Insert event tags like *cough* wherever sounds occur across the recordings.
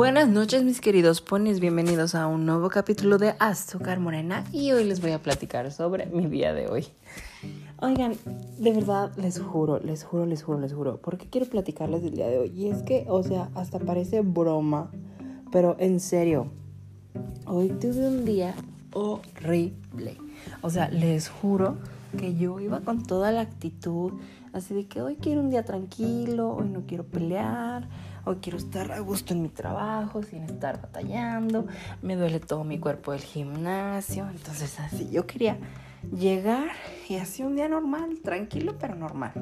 Buenas noches mis queridos ponis, bienvenidos a un nuevo capítulo de Azúcar Morena y hoy les voy a platicar sobre mi día de hoy. Oigan, de verdad les juro, les juro, les juro, les juro, porque quiero platicarles del día de hoy. Y es que, o sea, hasta parece broma, pero en serio, hoy tuve un día horrible. O sea, les juro que yo iba con toda la actitud, así de que hoy quiero un día tranquilo, hoy no quiero pelear Hoy quiero estar a gusto en mi trabajo, sin estar batallando. Me duele todo mi cuerpo del gimnasio. Entonces así, yo quería llegar y así un día normal, tranquilo pero normal.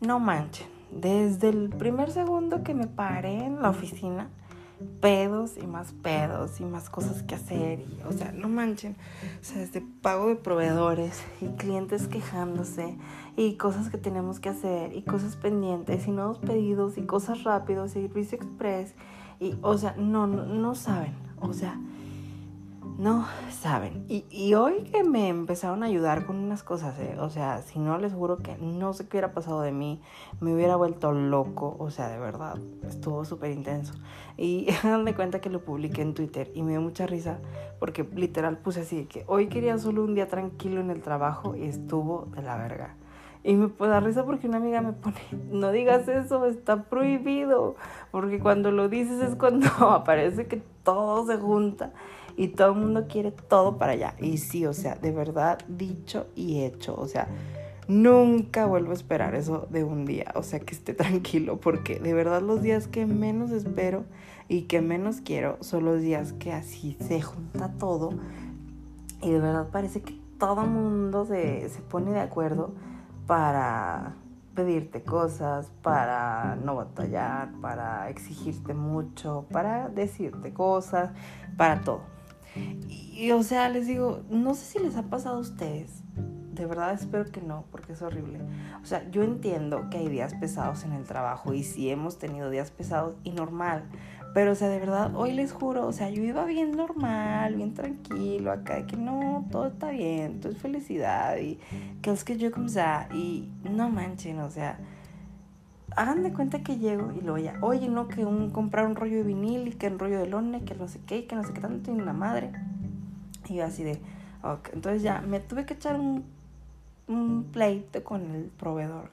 No manchen, desde el primer segundo que me paré en la oficina, pedos y más pedos y más cosas que hacer. Y, o sea, no manchen. O sea, desde pago de proveedores y clientes quejándose y cosas que tenemos que hacer y cosas pendientes y nuevos pedidos y cosas rápidos y servicio express. Y, o sea, no, no, no saben. O sea, no saben. Y, hoy que me empezaron a ayudar con unas cosas, ¿eh? o sea, si no les juro que no sé qué hubiera pasado de mí, me hubiera vuelto loco, o sea, de verdad, estuvo súper intenso. Y *laughs* de cuenta que lo publiqué en Twitter y me dio mucha risa porque literal puse así que hoy quería solo un día tranquilo en el trabajo y estuvo de la verga. Y me da risa porque una amiga me pone, *laughs* no digas eso, está prohibido. Porque cuando lo dices es cuando *laughs* aparece que todo se junta y todo el mundo quiere todo para allá. Y sí, o sea, de verdad, dicho y hecho. O sea, nunca vuelvo a esperar eso de un día. O sea, que esté *laughs* tranquilo, porque de verdad los días que menos espero y que menos quiero son los días que así se junta todo. Y de verdad parece que todo el mundo se, se pone de acuerdo para pedirte cosas, para no batallar, para exigirte mucho, para decirte cosas, para todo. Y, o sea, les digo, no sé si les ha pasado a ustedes. De verdad espero que no, porque es horrible. O sea, yo entiendo que hay días pesados en el trabajo y sí hemos tenido días pesados y normal. Pero, o sea, de verdad, hoy les juro, o sea, yo iba bien normal, bien tranquilo acá, de que no, todo está bien, todo es felicidad y que es que yo como sea, y no manchen, o sea, hagan de cuenta que llego y luego ya, oye, no, que un, comprar un rollo de vinil y que un rollo de lone, que no sé qué, que no sé qué tanto tiene la madre. Y yo así de, ok, entonces ya me tuve que echar un, un pleito con el proveedor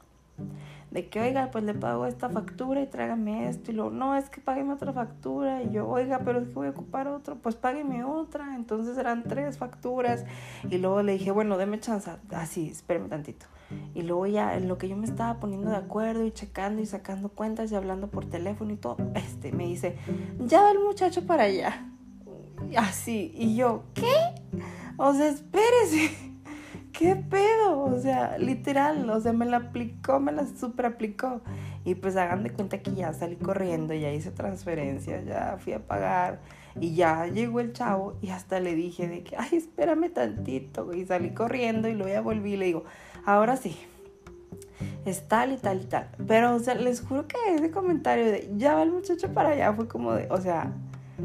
de que, oiga, pues le pago esta factura y trágame esto. Y luego, no, es que págueme otra factura. Y yo, oiga, pero es que voy a ocupar otro, pues págueme otra. Entonces eran tres facturas. Y luego le dije, bueno, deme chance. Así, espéreme tantito. Y luego ya, en lo que yo me estaba poniendo de acuerdo y checando y sacando cuentas y hablando por teléfono y todo, este me dice, ya va el muchacho para allá. Así. Y yo, ¿qué? O sea, espérese. *laughs* ¿qué pedo? O sea, literal, o sea, me la aplicó, me la super aplicó. Y pues hagan de cuenta que ya salí corriendo, ya hice transferencia, ya fui a pagar. Y ya llegó el chavo y hasta le dije de que, ay, espérame tantito. Y salí corriendo y luego ya volví y le digo, ahora sí, es tal y tal y tal. Pero, o sea, les juro que ese comentario de, ya va el muchacho para allá, fue como de, o sea,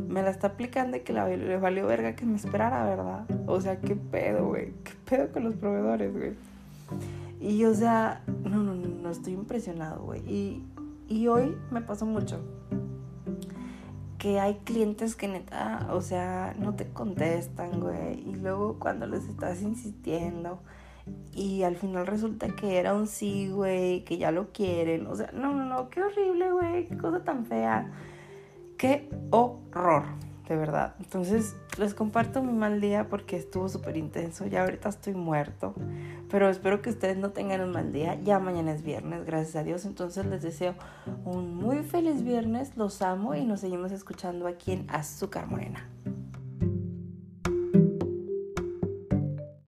me la está aplicando y que le valió verga que me esperara, ¿verdad? O sea, qué pedo, güey. Qué pedo con los proveedores, güey. Y, o sea, no, no, no, estoy impresionado, güey. Y, y hoy me pasó mucho. Que hay clientes que neta, o sea, no te contestan, güey. Y luego cuando les estás insistiendo y al final resulta que era un sí, güey, que ya lo quieren. O sea, no, no, no, qué horrible, güey, qué cosa tan fea. Qué horror, de verdad. Entonces les comparto mi mal día porque estuvo súper intenso. Ya ahorita estoy muerto. Pero espero que ustedes no tengan un mal día. Ya mañana es viernes, gracias a Dios. Entonces les deseo un muy feliz viernes. Los amo y nos seguimos escuchando aquí en Azúcar Morena.